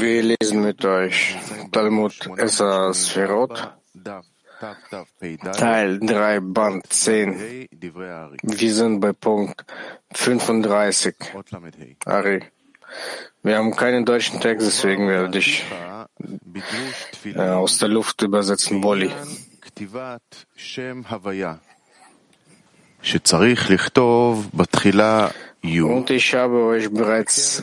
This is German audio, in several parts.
Wir lesen mit euch Talmud Esser Sphirot, Teil 3, Band 10. Wir sind bei Punkt 35. Ari. Wir haben keinen deutschen Text, deswegen werde ich äh, aus der Luft übersetzen, Bolli. Und ich habe euch bereits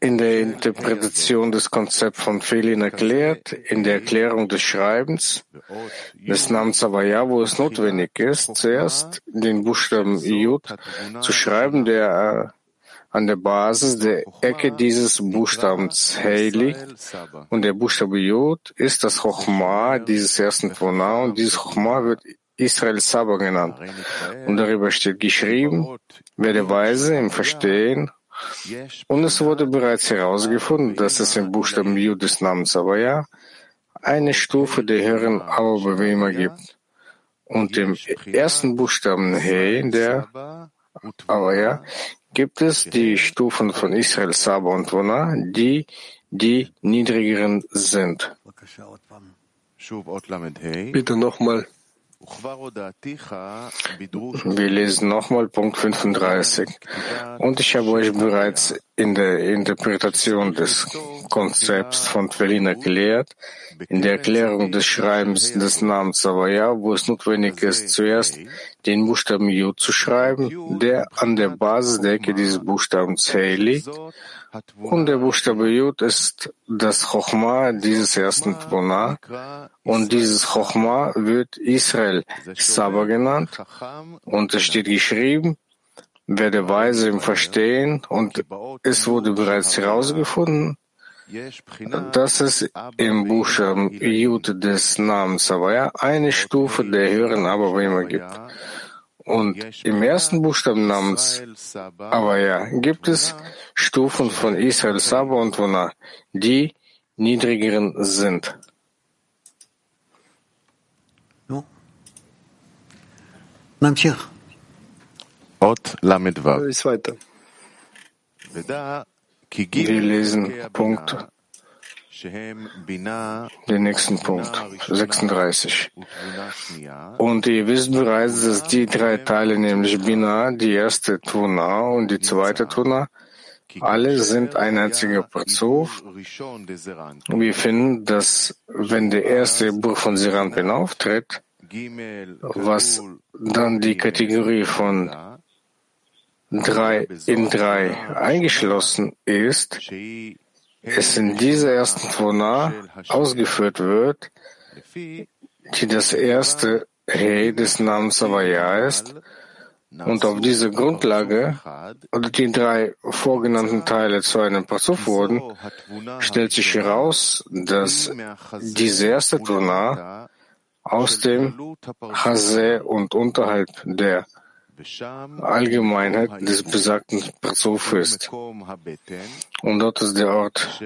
in der Interpretation des Konzepts von Felin erklärt, in der Erklärung des Schreibens. Des Namens Avaya, wo es notwendig ist, zuerst den Buchstaben Yud zu schreiben, der an der Basis der Ecke dieses Buchstabens Hey liegt. Und der Buchstabe Yud ist das Chochma dieses ersten Tvona und dieses Chochma wird Israel Saba genannt. Und darüber steht geschrieben, werde weise im Verstehen. Und es wurde bereits herausgefunden, dass es im Buchstaben Yud des Namens Abaya eine Stufe der höheren Abba gibt. Und im ersten Buchstaben He der Abaya gibt es die Stufen von Israel Saba und Wona, die die niedrigeren sind. Bitte nochmal. Wir lesen nochmal Punkt 35. Und ich habe euch bereits in der Interpretation des Konzepts von Tvelin erklärt, in der Erklärung des Schreibens des Namens Savaya, wo es notwendig ist, zuerst den Buchstaben Yud zu schreiben, der an der Basisdecke dieses Buchstabens Hey liegt, und der Buchstabe Yud ist das Chochma dieses ersten Tvona. Und dieses Chochma wird Israel Saba genannt. Und es steht geschrieben, werde weise im Verstehen. Und es wurde bereits herausgefunden, dass es im Buchstaben Yud des Namens Savaya eine Stufe der höheren Ababrima gibt. Und im ersten Buchstaben namens Avaya gibt es Stufen von Israel Saba und Wona, die niedrigeren sind. Weiter. Wir lesen Punkt den nächsten Punkt, 36. Und ihr wisst bereits, dass die drei Teile, nämlich Bina, die erste Tuna und die zweite Tuna, alle sind ein einziger Parzuf. Wir finden, dass wenn der erste Buch von Siranpin auftritt, was dann die Kategorie von drei in drei eingeschlossen ist, es in dieser ersten Tvona ausgeführt wird, die das erste He des Namens Avaya ist, und auf dieser Grundlage, oder die drei vorgenannten Teile zu einem Pasuf wurden, stellt sich heraus, dass diese erste Tuna aus dem Hase und unterhalb der Allgemeinheit des besagten Parzuf ist. Und dort ist der Ort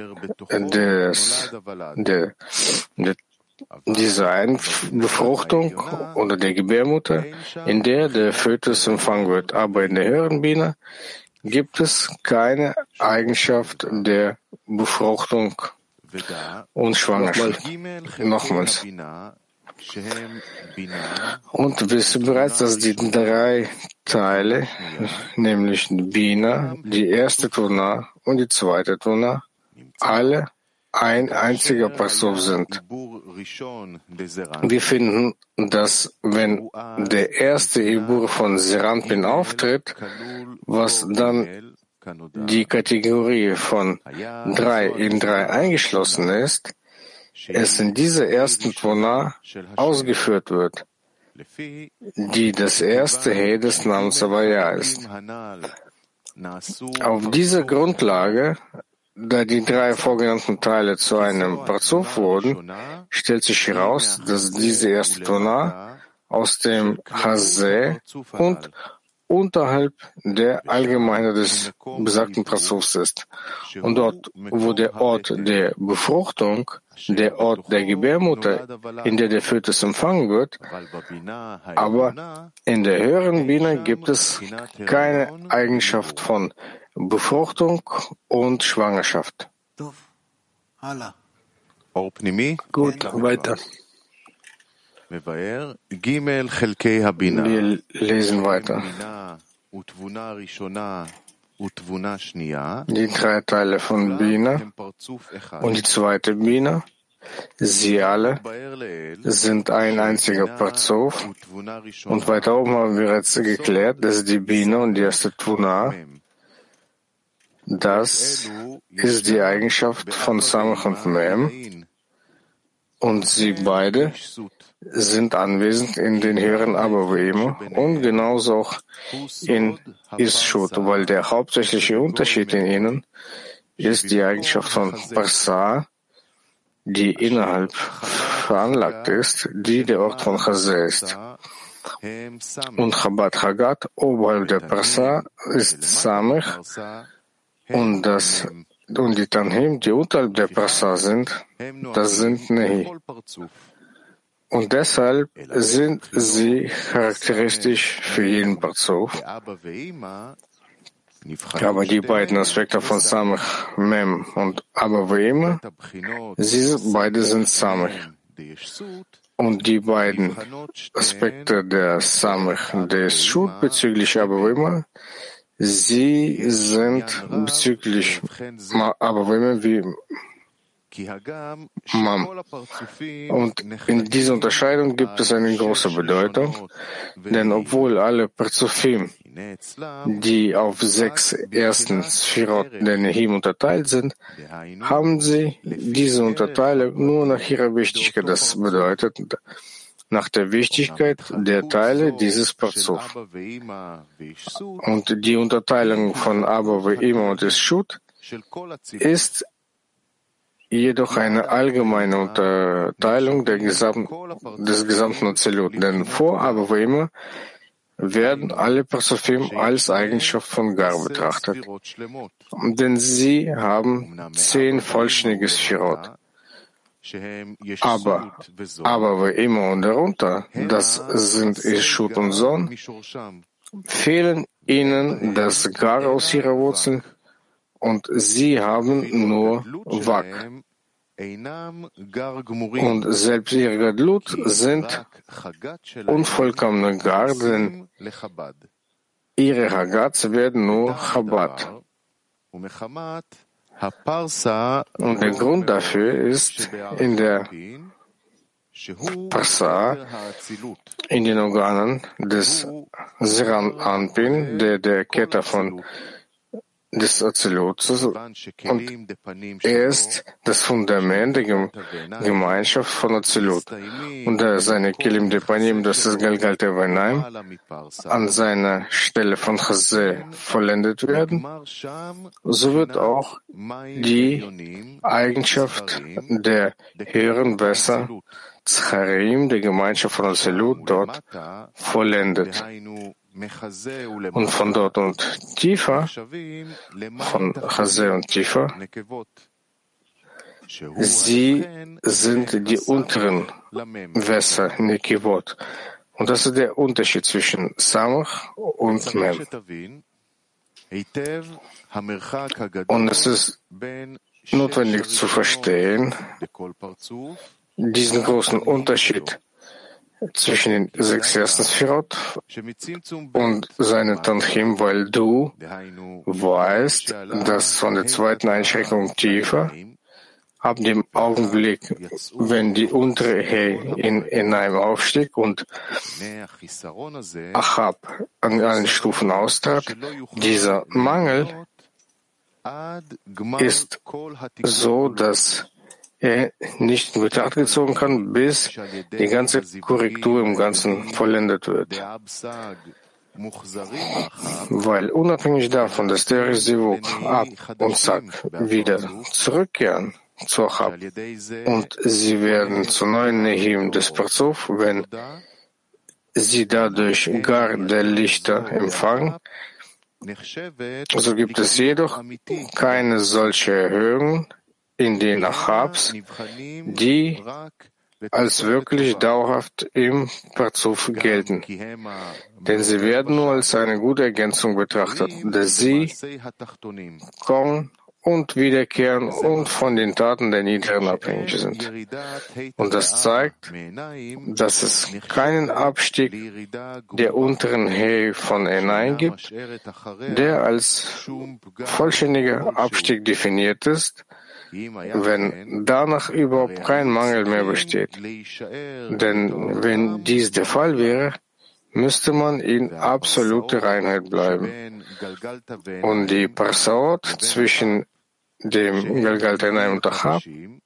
des, der, der Designbefruchtung oder der Gebärmutter, in der der Fötus empfangen wird. Aber in der höheren Biene gibt es keine Eigenschaft der Befruchtung und Schwangerschaft. Nochmals. Und wissen bereits, dass die drei Teile, nämlich Bina, die erste Tuna und die zweite Tuna, alle ein einziger Pasuk sind. Wir finden, dass wenn der erste Ibur von Seranpin auftritt, was dann die Kategorie von drei in drei eingeschlossen ist, es in dieser ersten Tvona ausgeführt wird, die das erste He des Namens Avaya ist. Auf dieser Grundlage, da die drei vorgenannten Teile zu einem Parzuf wurden, stellt sich heraus, dass diese erste Tona aus dem Hase und unterhalb der Allgemeine des besagten Prassus ist. Und dort, wo der Ort der Befruchtung, der Ort der Gebärmutter, in der der Fötus empfangen wird, aber in der höheren Biene gibt es keine Eigenschaft von Befruchtung und Schwangerschaft. Gut, weiter. Wir lesen weiter. Die drei Teile von Bina und die zweite Bina, sie alle sind ein einziger Parzuf. Und weiter oben haben wir jetzt geklärt, dass die Bina und die erste Tuna, das ist die Eigenschaft von Samach und Mem. Und sie beide sind anwesend in den höheren Abavim und genauso auch in Ischut, weil der hauptsächliche Unterschied in ihnen ist die Eigenschaft von Parsa, die innerhalb veranlagt ist, die der Ort von Chazé ist. Und Chabad Hagat oberhalb der Parsa ist Samech und das und die Tanhim, die unterhalb der Parsa sind, das sind Nehi. Und deshalb sind sie charakteristisch für jeden Parzuf. Aber die beiden Aspekte von Samach Mem und Abavim, sie beide sind Samach. Und die beiden Aspekte der Samach des Schut bezüglich Abavim, sie sind bezüglich Abavim wie Mam. Und in dieser Unterscheidung gibt es eine große Bedeutung, denn obwohl alle Parzufim, die auf sechs ersten Sphirot der Nehim unterteilt sind, haben sie diese Unterteilung nur nach ihrer Wichtigkeit. Das bedeutet, nach der Wichtigkeit der Teile dieses Parzuf. Und die Unterteilung von Abba, Ima und Ischut ist jedoch eine allgemeine Unterteilung Gesam des gesamten Ozelut, denn vor aber immer werden alle Persofim als Eigenschaft von Gar betrachtet, denn sie haben zehn vollständige Sphirot. Aber, aber wie immer und darunter, das sind Ischut und Sohn, fehlen ihnen das Gar aus ihrer Wurzel und sie haben nur Wak. Und selbst ihre Gadlut sind unvollkommene Gar, denn ihre Hagats werden nur Chabad. Und der Grund dafür ist in der Parsa, in den Organen des Seran Anpin, der der Kette von des Azilotes und er ist das Fundament der Gemeinschaft von Azilut. Und seine Kilim Depanim, das ist Galgal Tevanaim, an seiner Stelle von Chazé vollendet werden, so wird auch die Eigenschaft der höheren Wässer Zcharim, der Gemeinschaft von Azilut, dort vollendet. Und von dort und tiefer, von Chazé und tiefer, sie sind die unteren Wässer, Nekivot. Und das ist der Unterschied zwischen Samach und Mem. Und es ist notwendig zu verstehen, diesen großen Unterschied zwischen den sechs ersten Sphirot und seinen Tanchim, weil du weißt, dass von der zweiten Einschränkung tiefer, ab dem Augenblick, wenn die untere He in, in einem aufstieg und Achab an allen Stufen austrat, dieser Mangel ist so, dass er nicht in Betracht gezogen kann, bis die ganze Korrektur im Ganzen vollendet wird. Weil unabhängig davon, dass der Sivuk ab und Zack wieder zurückkehren zu Achab und sie werden zu neuen Nehim des Parzuf, wenn sie dadurch gar der Lichter empfangen, so gibt es jedoch keine solche Erhöhung in den Achabs, die als wirklich dauerhaft im Parzuf gelten, denn sie werden nur als eine gute Ergänzung betrachtet, da sie kommen und wiederkehren und von den Taten der Niederen abhängig sind. Und das zeigt, dass es keinen Abstieg der unteren He von N1 gibt, der als vollständiger Abstieg definiert ist, wenn danach überhaupt kein Mangel mehr besteht. Denn wenn dies der Fall wäre, müsste man in absolute Reinheit bleiben. Und die Parsaot zwischen dem Galgaltanai und Achab, dem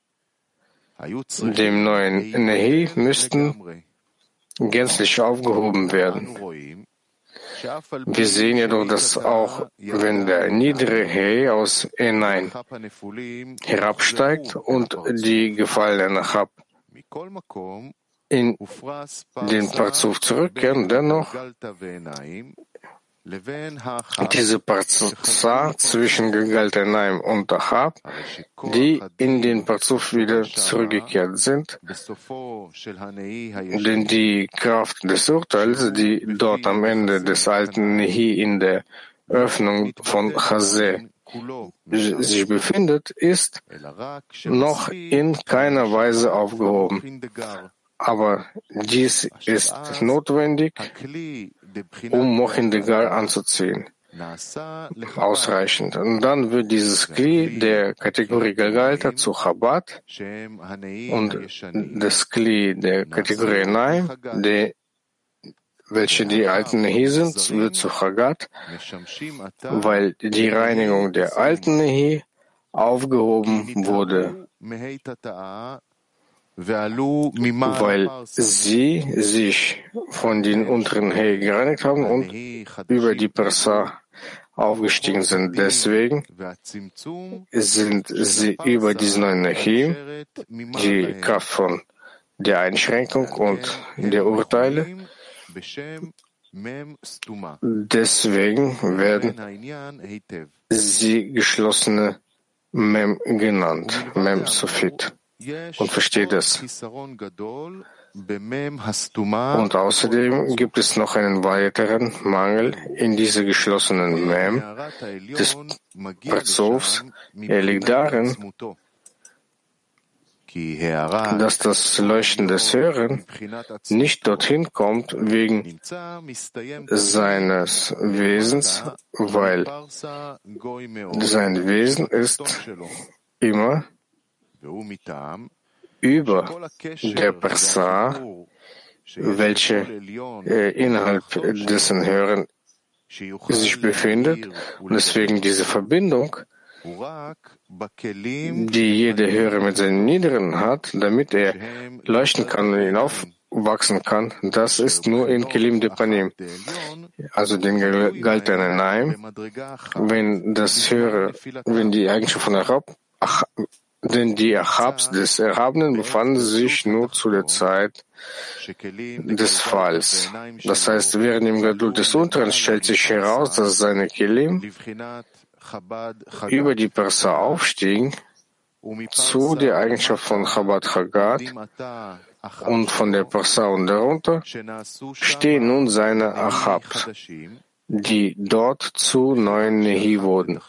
neuen Nehi, müssten gänzlich aufgehoben werden. Wir sehen jedoch, dass auch wenn der niedere He aus Enein herabsteigt und die gefallenen Achab in den Parzuf zurückkehren, dennoch diese Parza zwischen Gegaltenaim und Ahab, die in den Parzuf wieder zurückgekehrt sind, denn die Kraft des Urteils, die dort am Ende des alten Nehi in der Öffnung von Chazé sich befindet, ist noch in keiner Weise aufgehoben. Aber dies ist notwendig, um Mochindegar anzuziehen. Ausreichend. Und dann wird dieses Kli der Kategorie Galgalta zu Chabad. Und das Kli der Kategorie Naim, der welche die alten Nehi sind, wird zu Chagat, weil die Reinigung der alten Nehi aufgehoben wurde weil sie sich von den unteren He gereinigt haben und über die Persa aufgestiegen sind. Deswegen sind sie über diesen neuen Nehim, die Kraft von der Einschränkung und der Urteile, deswegen werden sie geschlossene Mem genannt, Mem Sofit und versteht es. Und außerdem gibt es noch einen weiteren Mangel in dieser geschlossenen Mem des Parzovs. Er liegt darin, dass das Leuchten des Hören nicht dorthin kommt wegen seines Wesens, weil sein Wesen ist immer über der Persa, welche äh, innerhalb dessen Hören sich befindet. und deswegen diese Verbindung, die jeder Hörer mit seinen Niederen hat, damit er leuchten kann und hinaufwachsen kann, das ist nur in Kelim de Panim, also den Galtenen Naim, wenn das Hörer, wenn die Eigenschaft von Arab denn die Achabs des Erhabenen befanden sich nur zu der Zeit des Falls. Das heißt, während im Gadul des Unteren stellt sich heraus, dass seine Kelim über die Persa aufstiegen zu der Eigenschaft von Chabad Chagat und von der Persa und darunter stehen nun seine Achabs, die dort zu neuen Nehi wurden.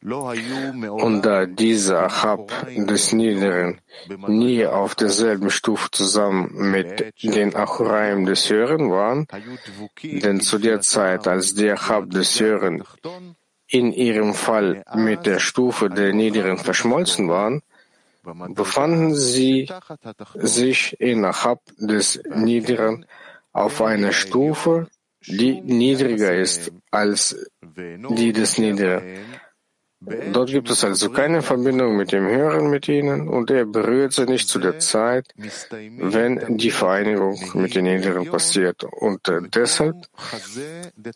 Und da dieser Achab des Niederen nie auf derselben Stufe zusammen mit den Achuraim des Höheren waren, denn zu der Zeit, als der Achab des Höheren in ihrem Fall mit der Stufe der Niederen verschmolzen waren, befanden sie sich in Achab des Niederen auf einer Stufe, die niedriger ist als die des Niederen Dort gibt es also keine Verbindung mit dem Höheren mit ihnen und er berührt sie nicht zu der Zeit, wenn die Vereinigung mit den Niederen passiert. Und äh, deshalb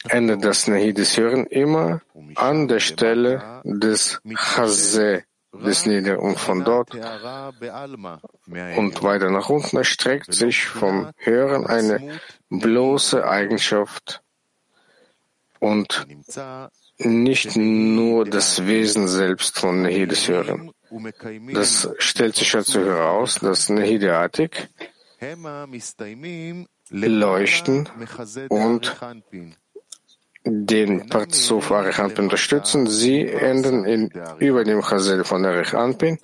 endet das Nahi des Höheren immer an der Stelle des Chazé des Niederen und von dort und weiter nach unten erstreckt sich vom Hören eine bloße Eigenschaft und nicht nur das Wesen selbst von jedes Hören. Das stellt sich dazu heraus, dass Nehideatik leuchten und den Parzuf Arichanpin unterstützen. Sie enden in, über dem Chasel von Arichanpin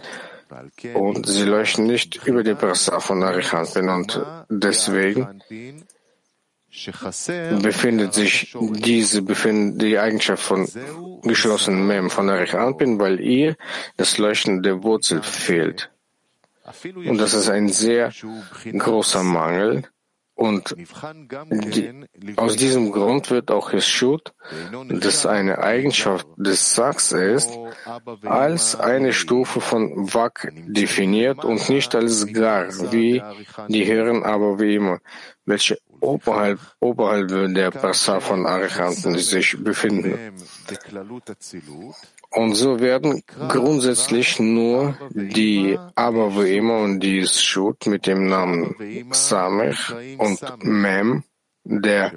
und sie leuchten nicht über die Prasa von Arichanpin und deswegen befindet sich diese befindet die Eigenschaft von geschlossenen Mem von Arichanpin, weil ihr das Leuchten der Wurzel fehlt. Und das ist ein sehr großer Mangel, und die, aus diesem Grund wird auch Yeshut, das eine Eigenschaft des Sachs ist, als eine Stufe von Wak definiert und nicht als Gar, wie die Herren aber wie immer, welche oberhalb, oberhalb der Passa von Arichanten sich befinden. Und so werden grundsätzlich nur die Abaweima und die Schut mit dem Namen Samech und Mem der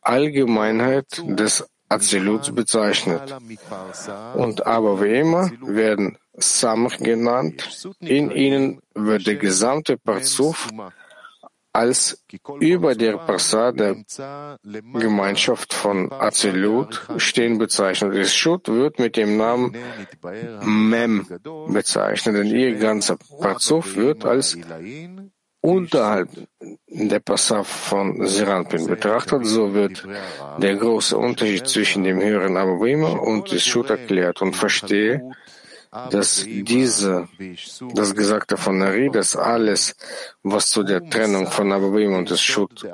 Allgemeinheit des Aziluts bezeichnet. Und Abaweima werden Samech genannt. In ihnen wird der gesamte Parzuf als über der Parsa der Gemeinschaft von Azilut stehen bezeichnet. Das Schut wird mit dem Namen Mem bezeichnet, denn ihr ganzer Parzuf wird als unterhalb der Passaf von Siranpin betrachtet, so wird der große Unterschied zwischen dem höheren Abouima und des Schut erklärt und verstehe, dass diese, das Gesagte von Nari, dass alles, was zu der Trennung von Ababim und des Schut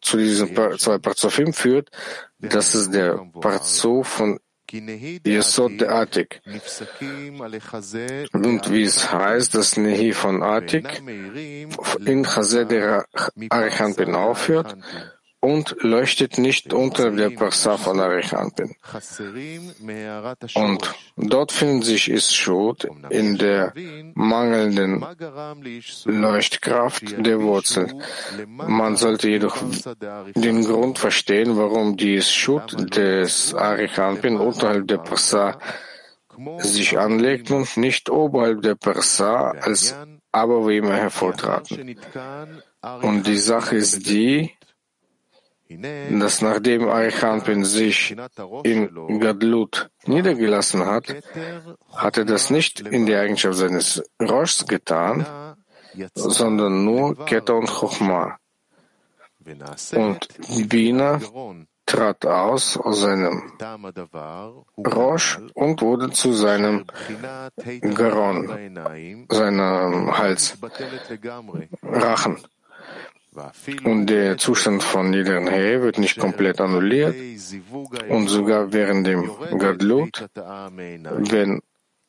zu diesen zwei Parzofim führt, das ist der Parzof von Yesod der Atik. Und wie es heißt, dass Nehi von Atik in Chazé der Arichanpin aufhört und leuchtet nicht unter der Parsa von Arichanpin. Und dort findet sich Ischut in der mangelnden Leuchtkraft der Wurzel. Man sollte jedoch den Grund verstehen, warum die Ischut des Arichanpin unterhalb der Parsa sich anlegt und nicht oberhalb der Parsa als aber wie immer hervortraten. Und die Sache ist die, dass nachdem Arichanpin sich in Gadlut niedergelassen hat, hat er das nicht in der Eigenschaft seines Roshs getan, sondern nur Keter und Chochma. Und Bina trat aus aus seinem Rosh und wurde zu seinem Garon, seinem Hals, Rachen. Und der Zustand von niederen He wird nicht komplett annulliert. Und sogar während dem Gadlut, wenn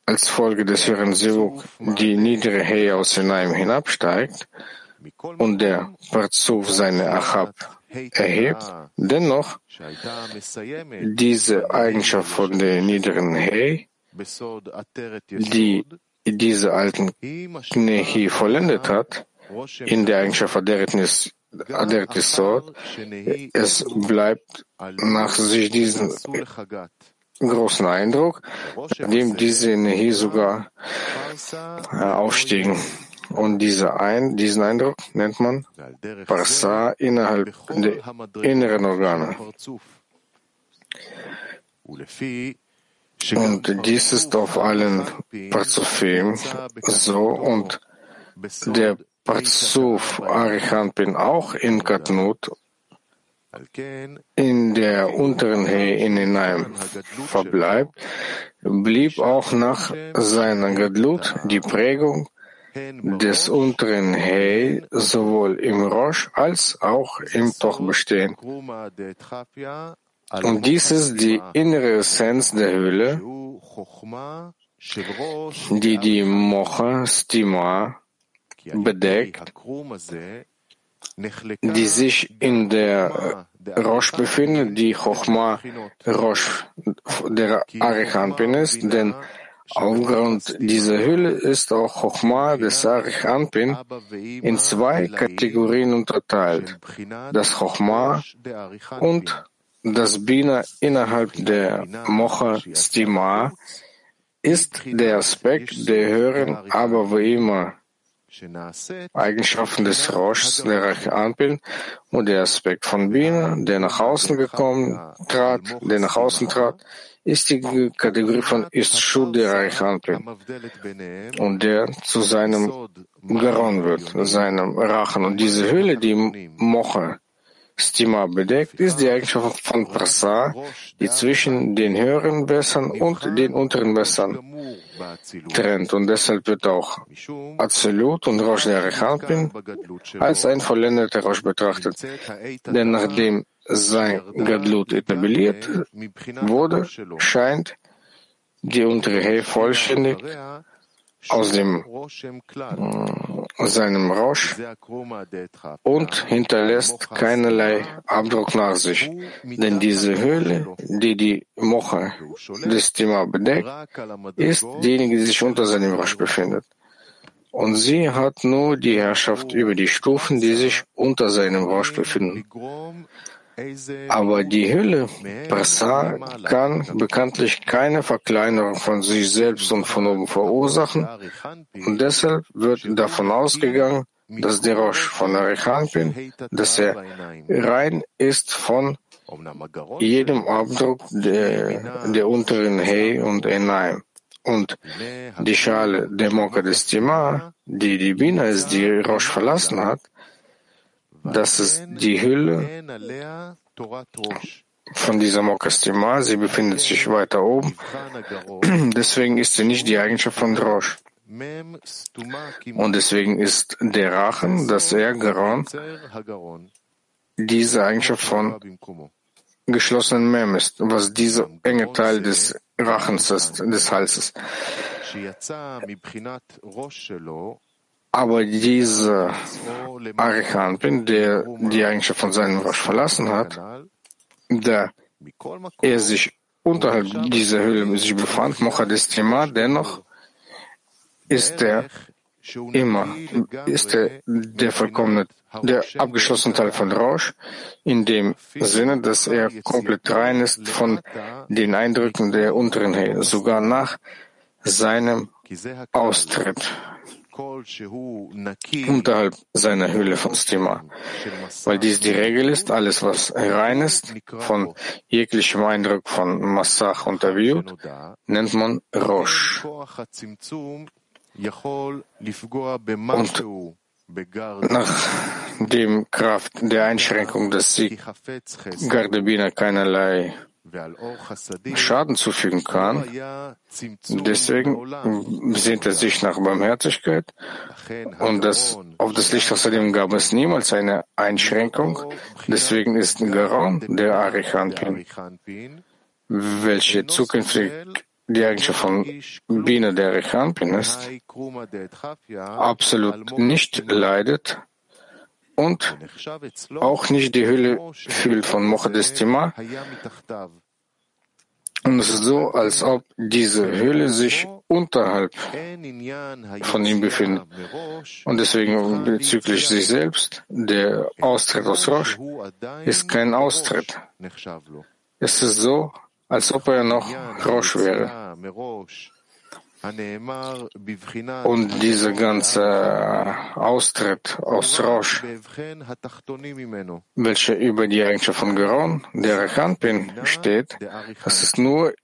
als Folge des höheren Sivuk die niedere He aus Sinaim hinabsteigt und der Parzuf seine Achab erhebt, dennoch diese Eigenschaft von der niederen He, die diese alten Knehi vollendet hat, in der Eigenschaft Aderet Sod, es bleibt nach sich diesen großen Eindruck, dem diese Energie sogar äh, aufstiegen. Und diese ein, diesen Eindruck nennt man Parsa innerhalb der inneren Organe. Und dies ist auf allen Parzufim so und der Parzuf Arichanpin auch in Katnut in der unteren He in Inaim verbleibt, blieb auch nach seiner Gadlut die Prägung des unteren He sowohl im Rosh als auch im Toch bestehen. Und dies ist die innere Essenz der Höhle, die die Mocha Stima bedeckt, die sich in der Rosh befindet, die Chochma Rosh der Arichanpin ist, denn aufgrund dieser Hülle ist auch Chochma des Arichanpin in zwei Kategorien unterteilt, das Chochma und das Bina innerhalb der Mocha Stima ist der Aspekt der höheren, aber wie immer Eigenschaften des Roshs, der Reich Anpin, und der Aspekt von Bina, der nach außen gekommen trat, der nach außen trat, ist die Kategorie von Istshud der Reich Anpin, und der zu seinem Garon wird, seinem Rachen. Und diese Hülle, die Moche, Stima bedeckt, ist die Eigenschaft von Prasa, die zwischen den höheren Bessern und den unteren Bessern trennt. Und deshalb wird auch Absolut und Rosh der Rechalpin als ein vollendeter Rosh betrachtet. Denn nachdem sein Gadlut etabliert wurde, scheint die untere He vollständig aus dem äh, seinem Rausch und hinterlässt keinerlei Abdruck nach sich. Denn diese Höhle, die die Moche des Thema bedeckt, ist diejenige, die sich unter seinem Rausch befindet. Und sie hat nur die Herrschaft über die Stufen, die sich unter seinem Rausch befinden. Aber die Hülle, Prasar, kann bekanntlich keine Verkleinerung von sich selbst und von oben verursachen und deshalb wird davon ausgegangen, dass der Rosh von Arichanpin, dass er rein ist von jedem Abdruck der, der unteren He und Enaim. Und die Schale der Moka des Tima, die die Bina ist, die Rosh verlassen hat, das ist die Hülle von dieser Mokastima. Sie befindet sich weiter oben. Deswegen ist sie nicht die Eigenschaft von Drosh. Und deswegen ist der Rachen, das er Garon, diese Eigenschaft von geschlossenen Mem ist, was dieser enge Teil des Rachens ist, des Halses. Aber dieser Arichanpin, der die Eigenschaft von seinem Rosh verlassen hat, da er sich unterhalb dieser Höhle sich befand, Mochadestima, dennoch ist er immer, ist er der vollkommene, der abgeschlossene Teil von Rausch, in dem Sinne, dass er komplett rein ist von den Eindrücken der unteren Höhe, sogar nach seinem Austritt unterhalb seiner Hülle von Stima. Weil dies die Regel ist, alles was rein ist, von jeglichem Eindruck von Massach Aviut, nennt man Rosh. Und nachdem Kraft der Einschränkung des Sieg Gardebina keinerlei Schaden zufügen kann. Deswegen sehnt er sich nach Barmherzigkeit. und das, auf das Licht außerdem gab es niemals eine Einschränkung. Deswegen ist Garon der Arichanpin, welche zukünftig die Eigenschaft von Bina der Arichanpin ist, absolut nicht leidet und auch nicht die Hülle fühlt von Mochadestima. Und es ist so, als ob diese Hülle sich unterhalb von ihm befindet. Und deswegen bezüglich sich selbst, der Austritt aus Rosh ist kein Austritt. Es ist so, als ob er noch Rosh wäre. Und dieser ganze Austritt aus Rosh, welcher über die Eigenschaft von Geron, der Rechanpin, steht, das ist nur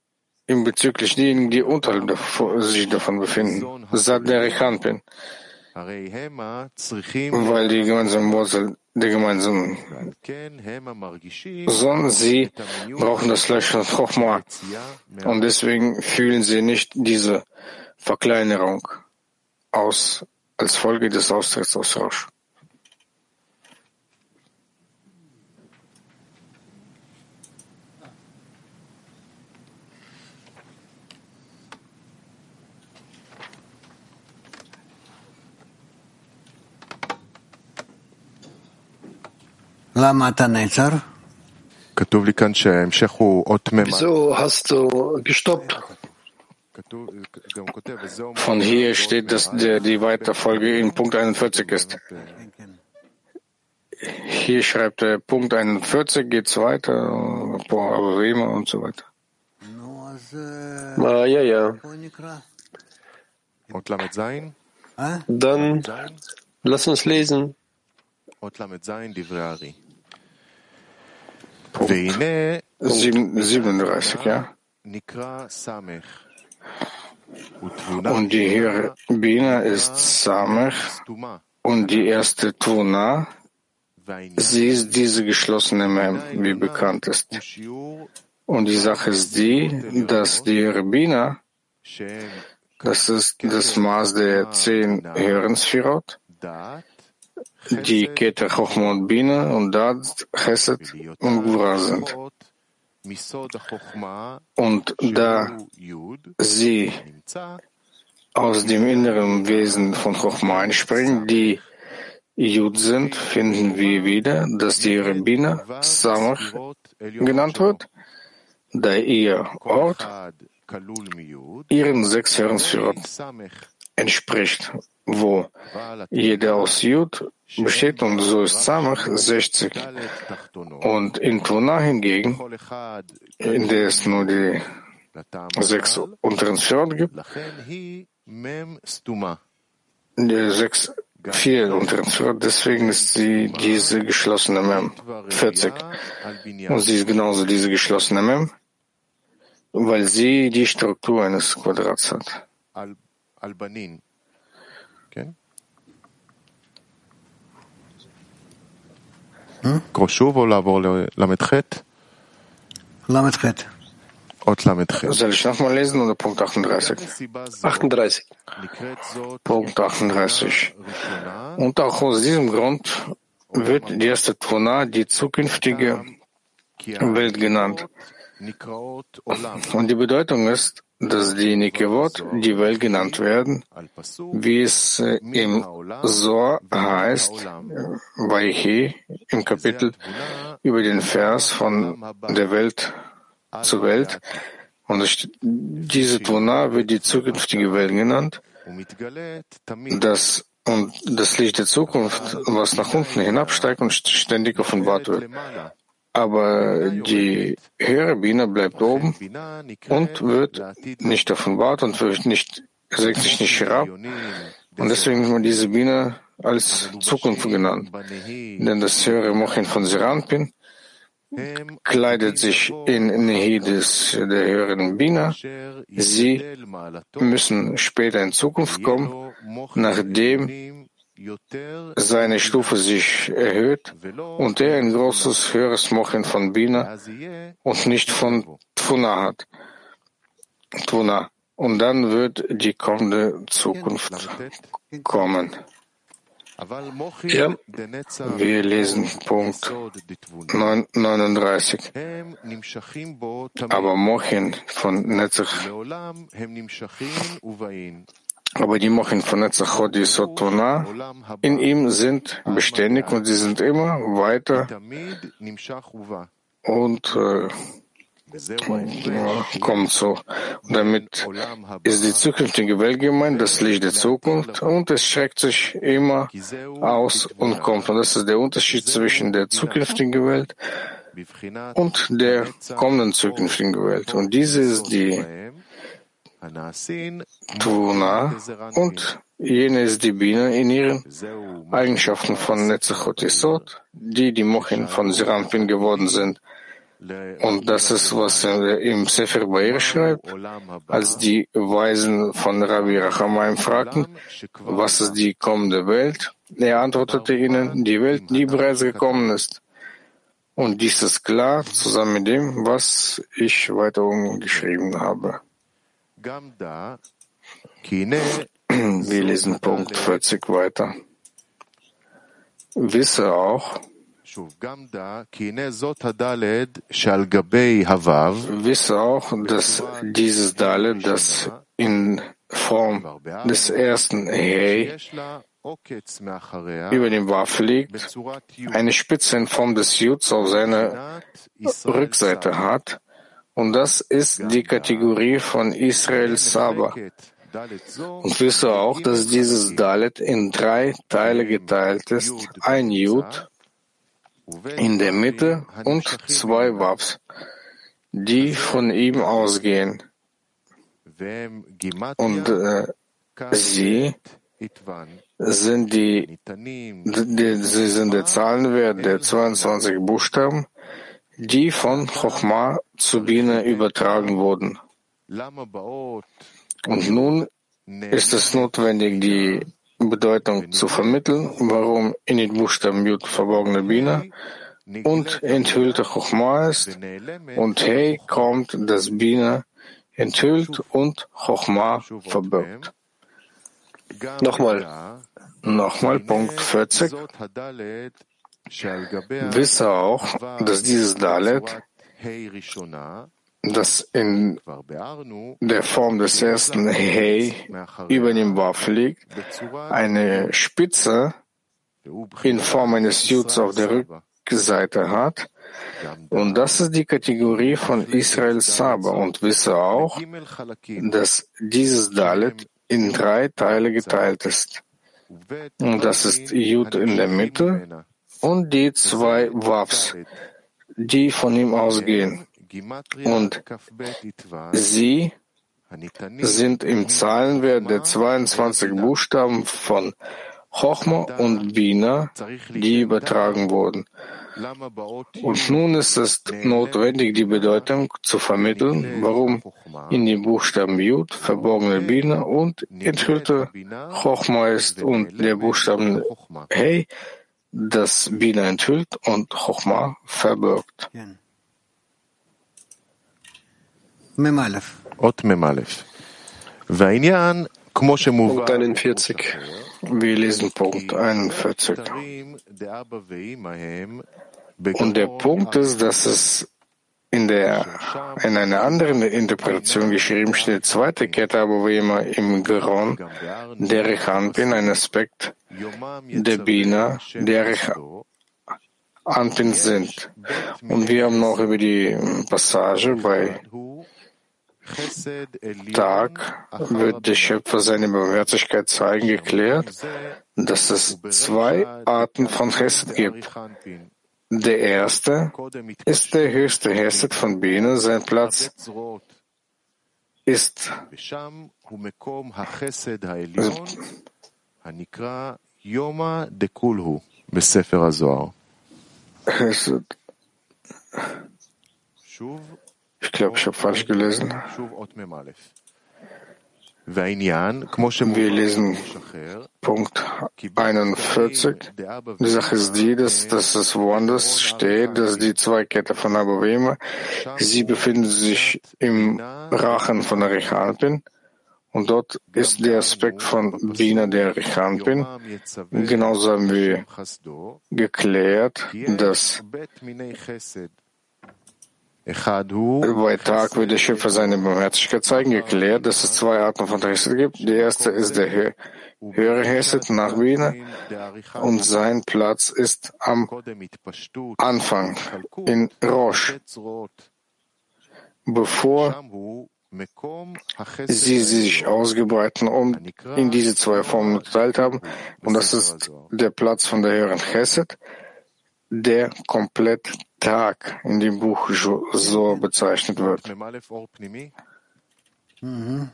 in bezüglich diejenigen, die unterhalb sich davon befinden, sagt der Rechanpin. Weil die gemeinsame Wurzel der gemeinsamen Sohn, sie brauchen das Fleisch von Chochma und deswegen fühlen sie nicht diese Verkleinerung aus als Folge des Austritts aus Rausch. Wieso hast du gestoppt? Von hier steht, dass der, die Weiterfolge in Punkt 41 ist. Hier schreibt er Punkt 41, geht's weiter, aber immer und so weiter. Ah, ja, ja. Dann lass uns lesen. 37, ja. Und die Bina ist Samech. und die erste Tuna, sie ist diese geschlossene Mem, wie bekannt ist. Und die Sache ist die, dass die Rabbiner, das ist das Maß der zehn höheren Sphirot, die Keter Chochma und Bina und Dat, Chesed und Gura sind. Und da sie aus dem inneren Wesen von Chochma einspringen, die Jud sind, finden wir wieder, dass die Rabbiner Samach genannt wird da ihr Ort ihren sechs Herrensführern entspricht, wo jeder aus Jud besteht und so ist Samach 60. Und in Tuna hingegen, in der es nur die sechs unteren Sphären gibt, die sechs vier unteren Sphären, deswegen ist sie diese geschlossene Mem 40. Und sie ist genauso diese geschlossene Mem weil sie die Struktur eines Quadrats hat. Albanin. לקרוא שוב או לעבור לל"ח? ל"ח. Ot Lamed Soll ich nochmal lesen oder Punkt 38? 38. Punkt 38. Und auch aus diesem Grund wird die erste Tuna die zukünftige Welt genannt. Und die Bedeutung ist, dass die Nikewot die Welt genannt werden, wie es äh, im Zohar heißt, Vayhi, im Kapitel über den Vers von der Welt zur Welt. Und diese Tuna wird die zukünftige Welt genannt. Das und das Licht der Zukunft, was nach unten hinabsteigt und ständig offenbart wird aber die höhere Biene bleibt oben und wird nicht offenbart und wird nicht, senkt sich nicht herab. Und deswegen wird diese Biene als Zukunft genannt. Denn das höhere Mochin von Seranpin kleidet sich in Nehidis der höheren Bina. Sie müssen später in Zukunft kommen, nachdem seine Stufe sich erhöht und er ein großes, höheres Mochen von Bina und nicht von Tfuna hat. Tfuna. Und dann wird die kommende Zukunft kommen. Ja. Wir lesen Punkt 39. Aber Mochin von Netzach aber die Mochen von Netzachot Yisotona in ihm sind beständig und sie sind immer weiter und äh, kommen so. Und damit ist die zukünftige Welt gemeint, das Licht der Zukunft, und es schreckt sich immer aus und kommt. Und das ist der Unterschied zwischen der zukünftigen Welt und der kommenden zukünftigen Welt. Und diese ist die Tuna und jene ist die Biene in ihren Eigenschaften von Netzachot Yesod, die die Mochin von Serampin geworden sind. Und das ist, was er im Sefer Baer schreibt, als die Weisen von Rabbi Rachamayim fragten, was ist die kommende Welt? Er antwortete ihnen, die Welt, die bereits gekommen ist. Und dies ist klar, zusammen mit dem, was ich weiter geschrieben habe. Wir lesen Punkt 40 weiter. Wisse auch, wisse auch, dass dieses Dalet, das in Form des ersten Hey über dem Waf liegt, eine Spitze in Form des Juts auf seiner Rückseite hat, und das ist die Kategorie von Israel Saba. Und wisse auch, dass dieses Dalet in drei Teile geteilt ist. Ein Jud in der Mitte und zwei Wabs, die von ihm ausgehen. Und äh, sie sind die, die, sie sind der Zahlenwert der 22 Buchstaben, die von Chochma zu Bina übertragen wurden. Und nun ist es notwendig, die Bedeutung zu vermitteln, warum in den Buchstaben Jud verborgene Bina und enthüllte Chochma ist und Hey kommt das Bina enthüllt und Chochma verbirgt. Nochmal. Nochmal Punkt 40. Wisse auch, dass dieses Dalet, das in der Form des ersten Hey über dem Waf liegt, eine Spitze in Form eines Juds auf der Rückseite hat, und das ist die Kategorie von Israel Saba. Und wisse auch, dass dieses Dalet in drei Teile geteilt ist. Und das ist Jud in der Mitte und die zwei Wafs, die von ihm ausgehen. Und sie sind im Zahlenwert der 22 Buchstaben von Chochma und Bina, die übertragen wurden. Und nun ist es notwendig, die Bedeutung zu vermitteln, warum in den Buchstaben Jud verborgene Bina und enthüllte Chochma ist und der Buchstaben Hey das Bina enthüllt und Chochma verbirgt. Ot Memalef. Vainyan Punkt 41. Wir lesen Punkt 41. Und der Punkt ist, dass es in der, in einer anderen Interpretation geschrieben steht, zweite Kette, aber wie immer im Geron, der Rechanpin, ein Aspekt der Bina, der Rechanpin sind. Und wir haben noch über die Passage bei Tag wird der Schöpfer seine Barmherzigkeit zeigen geklärt, dass es zwei Arten von Chesed gibt. Der erste ist der höchste Chesed von Bina, sein Platz ist Chesed. Ich glaube, ich habe falsch gelesen. Wir lesen Punkt 41. Die Sache ist die, dass, dass es woanders steht, dass die zwei Kette von Abovema, sie befinden sich im Rachen von der Rechanpin. Und dort ist der Aspekt von Bina der Rechanpin. Genauso haben wir geklärt, dass bei Tag wird der Schöpfer seine Barmherzigkeit zeigen, geklärt, dass es zwei Arten von Hesed gibt. Die erste ist der hö höhere Hesed nach Bina und sein Platz ist am Anfang in Rosh, bevor sie sich ausgebreitet und in diese zwei Formen geteilt haben. Und das ist der Platz von der höheren Chesed, der komplett Tag in dem Buch so bezeichnet wird. Mhm.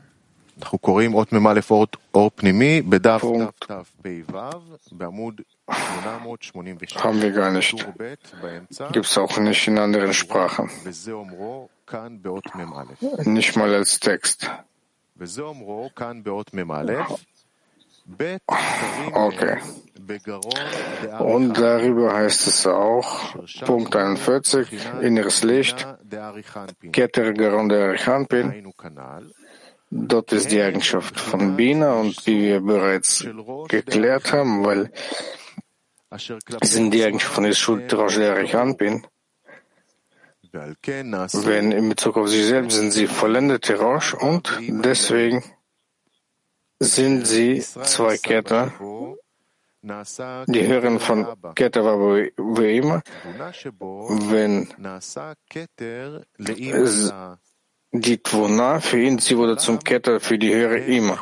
Punkt. Haben wir gar nicht. Gibt es auch nicht in anderen Sprachen. Nicht mal als Text. Okay. Und darüber heißt es auch, Punkt 41, inneres Licht, Keter Garon der Arichanpin. Dort ist die Eigenschaft von Bina und wie wir bereits geklärt haben, weil sind die Eigenschaften von Ishud Rosh der Arichanpin. Wenn in Bezug auf sich selbst sind sie vollendete Rosh und deswegen sind sie zwei Ketter, die hören von Keter immer, wenn die Tvuna für ihn, sie wurde zum Ketter für die Hörer immer.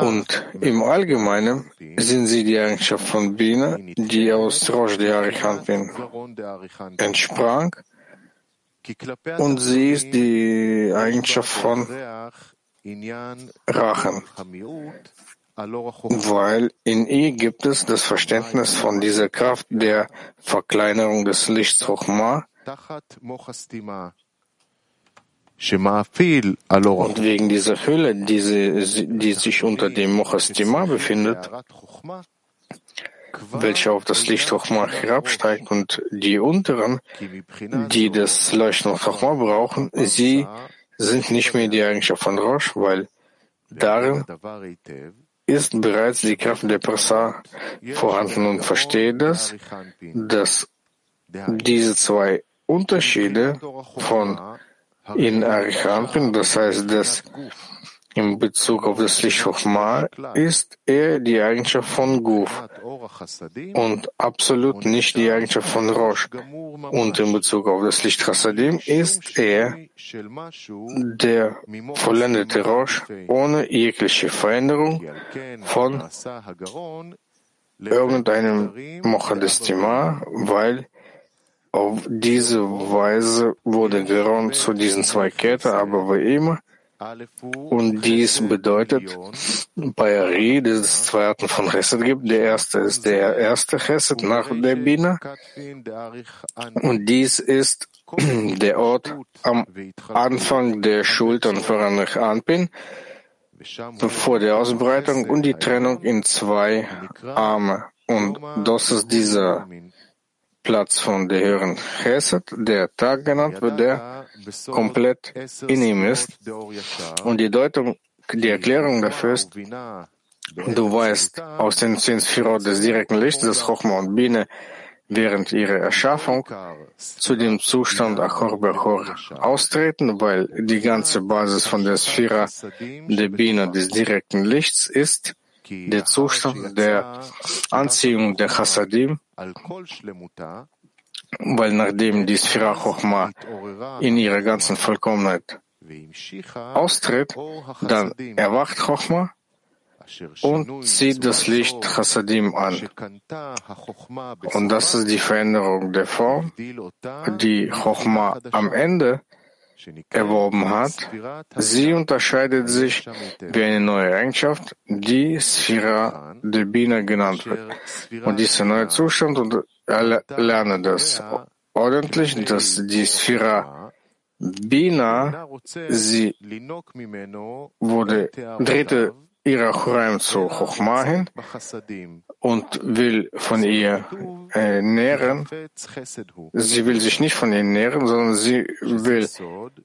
Und im Allgemeinen sind sie die Eigenschaft von Bina, die aus Rosh der Arichanpin entsprang, und sie ist die Eigenschaft von Rachen, weil in ihr gibt es das Verständnis von dieser Kraft der Verkleinerung des Lichts Chochma und wegen dieser Hülle, die, sie, die sich unter dem Mochastima befindet, welche auf das Licht Chochma herabsteigt und die unteren, die das Leuchten Chochma brauchen, sie sind nicht mehr die Eigenschaft von Rosh, weil darin ist bereits die Kraft der Prasa vorhanden und verstehe das, dass diese zwei Unterschiede von in Arichanpin, das heißt, dass in Bezug auf das Licht Chochma ist er die Eigenschaft von Guf und absolut nicht die Eigenschaft von Rosh. Und in Bezug auf das Licht Chassadim ist er der vollendete Rosh ohne jegliche Veränderung von irgendeinem Mochadestima, weil auf diese Weise wurde Geron zu diesen zwei Ketten, aber wie immer und dies bedeutet, bei Ari, dass es zwei Arten von Chesed gibt. Der erste ist der erste Chesed nach der Bina. Und dies ist der Ort am Anfang der Schultern von Anrich Anpin, bevor der Ausbreitung und die Trennung in zwei Arme. Und das ist dieser Platz von der höheren Chesed, der Tag genannt wird, der komplett in ihm ist. Und die Deutung, die Erklärung dafür ist, du weißt aus den zehn Sphirot des direkten Lichts, das Chochma und Biene während ihrer Erschaffung zu dem Zustand Achor Bechor austreten, weil die ganze Basis von der Sphira der Biene des direkten Lichts ist, der Zustand der Anziehung der Chassadim, weil nachdem die Sphira Chochma in ihrer ganzen Vollkommenheit austritt, dann erwacht Chochma und zieht das Licht Chassadim an. Und das ist die Veränderung der Form, die Chochma am Ende erworben hat. Sie unterscheidet sich wie eine neue Eigenschaft, die Sphira de Bina genannt wird. Und dieser neue Zustand, lerne das ordentlich, dass die Sphira Bina, sie wurde, drehte ihrer Churaim zu Chochma hin und will von ihr äh, nähren. Sie will sich nicht von ihr nähren, sondern sie will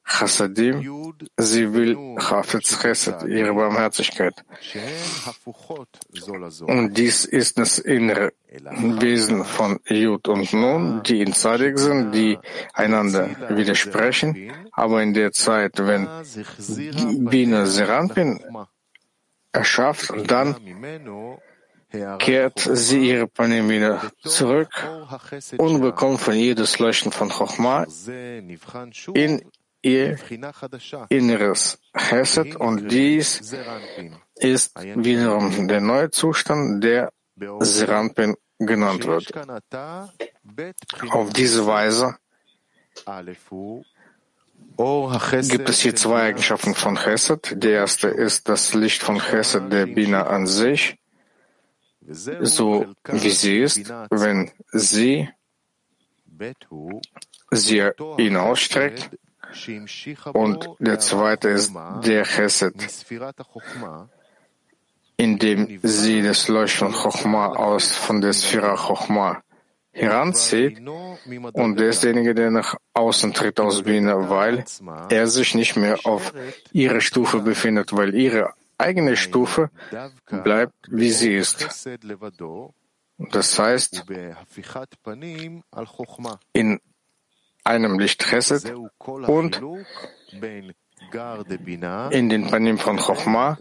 Chassadim, sie will Chafetz Chesed, ihre Barmherzigkeit. Und dies ist das innere Wesen von Jud und Nun, die in Zadig sind, die einander widersprechen, aber in der Zeit, wenn Bina Serampin erschafft und dann kehrt sie ihre Panim wieder zurück und bekommt von ihr das Leuchten von Chochma in ihr inneres Chesed und dies ist wiederum der neue Zustand, der Serampin genannt wird. Auf diese Weise gibt es hier zwei Eigenschaften von Chesed. Die erste ist das Licht von Chesed der Bina an sich, so wie sie ist, wenn sie sie ihn ausstreckt. Und der zweite ist der Chesed, indem sie das Leuchten von Chochma aus von der Sphira Chochma heranzieht und er ist derjenige, der nach außen tritt aus Bina, weil er sich nicht mehr auf ihrer Stufe befindet, weil ihre eigene Stufe bleibt, wie sie ist. Das heißt, in einem Licht Chesed und in den Panim von Chochma,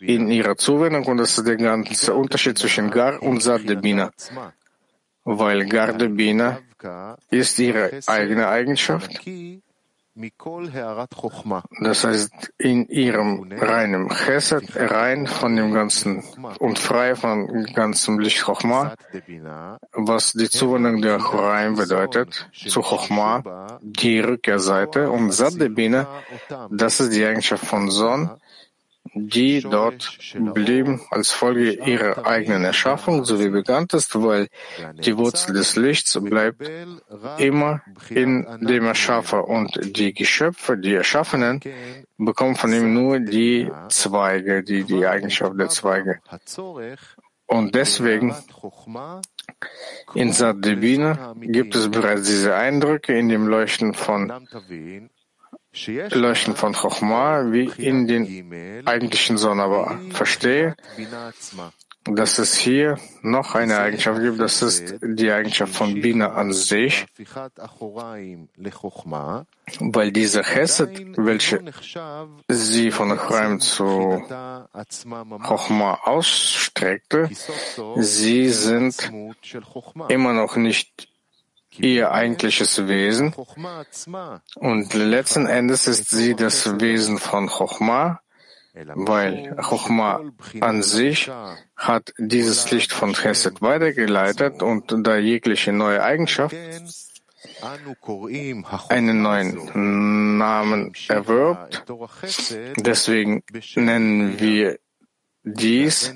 in ihrer Zuwendung, und das ist der ganze Unterschied zwischen Gar und Sat de Bina weil Gardebina ist ihre eigene Eigenschaft. Das heißt, in ihrem reinen Chesed, rein von dem ganzen und frei von ganzem Licht Chochma, was die Zuwendung der Choraim bedeutet, zu Chochma, die Rückkehrseite und Saddebine, das ist die Eigenschaft von Son, die dort blieben als Folge ihrer eigenen Erschaffung, so wie bekannt ist, weil die Wurzel des Lichts bleibt immer in dem Erschaffer und die Geschöpfe, die Erschaffenen, bekommen von ihm nur die Zweige, die, die Eigenschaft der Zweige. Und deswegen in Sadebina gibt es bereits diese Eindrücke in dem Leuchten von Leuchten von Chochma wie in den eigentlichen Sonne. Aber verstehe, dass es hier noch eine Eigenschaft gibt, das ist die Eigenschaft von Bina an sich, weil diese Chesed, welche sie von Achraim zu Chochma ausstreckte, sie sind immer noch nicht ihr eigentliches Wesen und letzten Endes ist sie das Wesen von Chochma, weil Chochma an sich hat dieses Licht von Chesed weitergeleitet und da jegliche neue Eigenschaft einen neuen Namen erwirbt. Deswegen nennen wir dies,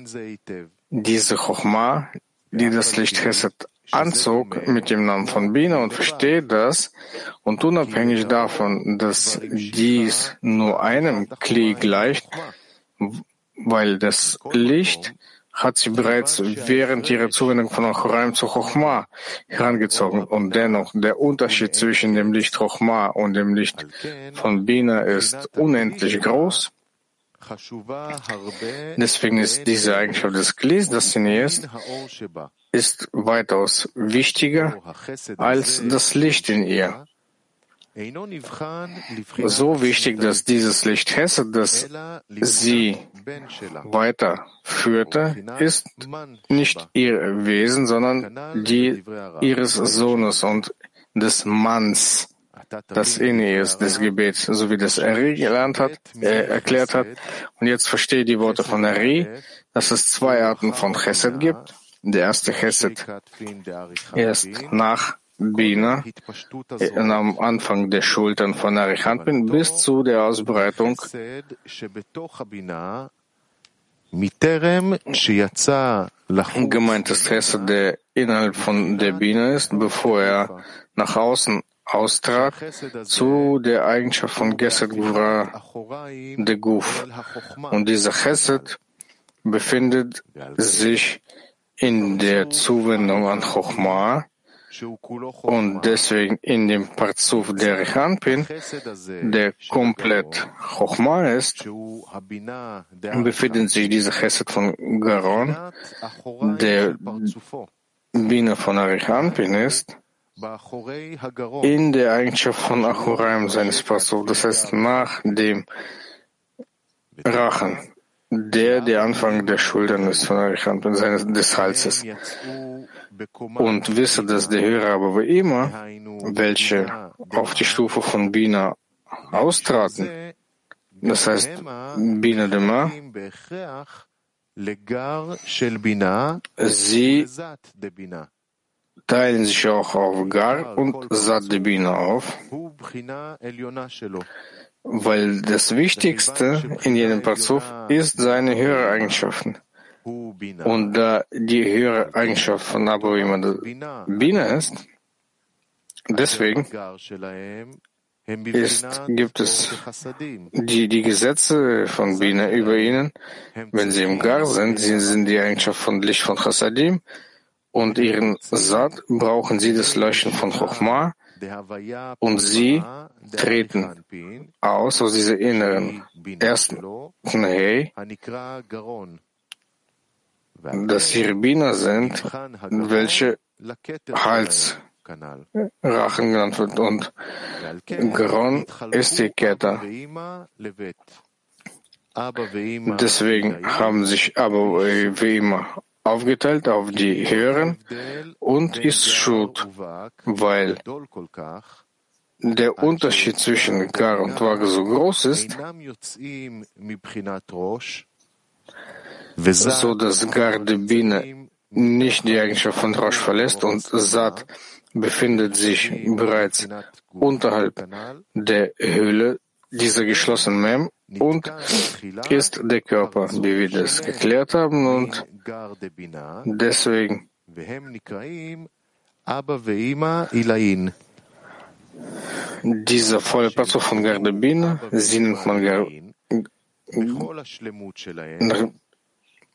diese Chochma, die das Licht Chesed anzog mit dem Namen von Bina und versteht das und unabhängig davon, dass dies nur einem Kli gleicht, weil das Licht hat sie bereits während ihrer Zuwendung von Achoraim zu Chochma herangezogen. Und dennoch, der Unterschied zwischen dem Licht Chochma und dem Licht von Bina ist unendlich groß. Deswegen ist diese Eigenschaft des Glis, das in ihr ist, ist weitaus wichtiger als das Licht in ihr. So wichtig, dass dieses Licht Hesse, das sie weiterführte, ist nicht ihr Wesen, sondern die ihres Sohnes und des Manns das in ihr ist, des Gebets, so wie das Eri gelernt hat, äh, erklärt hat. Und jetzt verstehe die Worte von Eri, dass es zwei Arten von Chesed gibt. Der erste Chesed erst nach Bina, äh, am Anfang der Schultern von Arichanpin bis zu der Ausbreitung Gemeint ist Chesed, der innerhalb von der Bina ist, bevor er nach außen austrat, zu der Eigenschaft von Geset Gvura, de Guf. Und dieser Chesed befindet sich in der Zuwendung an Chochma und deswegen in dem Parzuf der Rechanpin, der komplett Chochma ist, befindet sich dieser Chesed von Garon, der Bina von Arichanpin ist, in der Eigenschaft von Achuraim seines Parzuf, das heißt nach dem Rachen. Der der Anfang der Schultern ist von Arichanpin seines des Halses. Und wisse, dass der Hörer aber wie immer, welche auf die Stufe von Bina austraten, das heißt Bina Dema, sie teilen sich auch auf Gar und Sat de Bina auf, weil das Wichtigste in jedem Parzuf ist seine höhere Eigenschaften. Und da die höhere Eigenschaft von Abu immer Bina ist, deswegen ist, gibt es die, die Gesetze von Bina über ihnen, wenn sie im Gar sind, sie sind die Eigenschaft von Licht von Chassadim und ihren Saat brauchen sie das Leuchten von Chochma, und sie treten aus aus dieser inneren ersten Hey, dass sie Rabbiner sind, welche Hals Rachen genannt wird und Gron ist die Kette. Deswegen haben sich aber wie immer aufgeteilt auf die Höheren und ist schuld, weil der Unterschied zwischen Gar und Wag so groß ist, so dass Gar die Biene nicht die Eigenschaft von Rosh verlässt und Sat befindet sich bereits unterhalb der Höhle dieser geschlossenen Mem und ist der Körper, wie wir das geklärt haben, und deswegen. Dieser volle Platz von Gardebine, sie nennt man Gar, nach,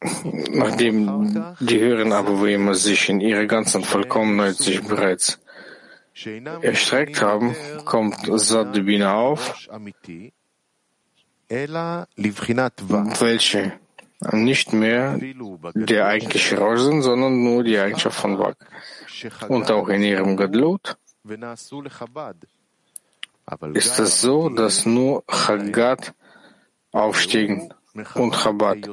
nachdem die höheren Abuima sich in ihrer ganzen Vollkommenheit sich bereits erstreckt haben, kommt Sadebina auf, welche nicht mehr der eigentliche Rosh sind, sondern nur die Eigenschaft von Wag. Und auch in ihrem Gadlut ist es so, dass nur Chagat aufstiegen und Chabad.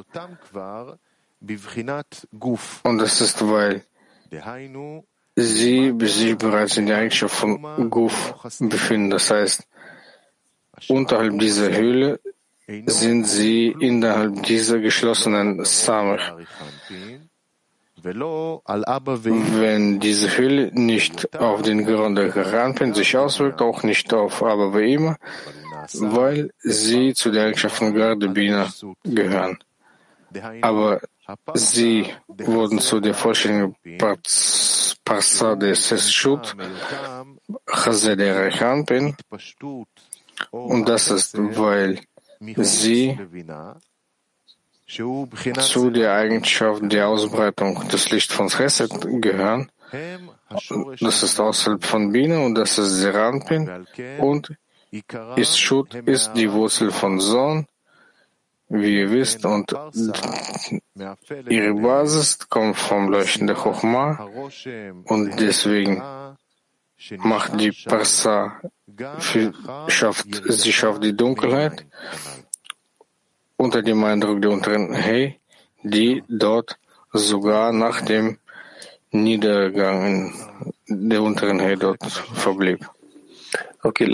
Und das ist, weil sie sich bereits in der Eigenschaft von Guf befinden. Das heißt, unterhalb dieser Höhle sind sie innerhalb dieser geschlossenen Samach. Wenn diese Höhle nicht auf den Grund der Garanten sich auswirkt, auch nicht auf aber wie immer, weil sie zu der Eigenschaft von Gardebina gehören. Aber sie wurden zu der vollständigen Parsa des Seshut, Chazé der Rechanpin, und das ist, weil sie zu der Eigenschaft der Ausbreitung des Lichts von Chesed gehören. Das ist außerhalb von Biene und das ist Seranpin und Ischut ist die Wurzel von Sohn, wie ihr wisst, und ihre Basis kommt vom Leuchten der Chochma und deswegen macht die Parsa, schafft, sie schafft die Dunkelheit unter dem Eindruck der unteren Hey, die dort sogar nach dem Niedergang der unteren Hey dort verblieb. Okay.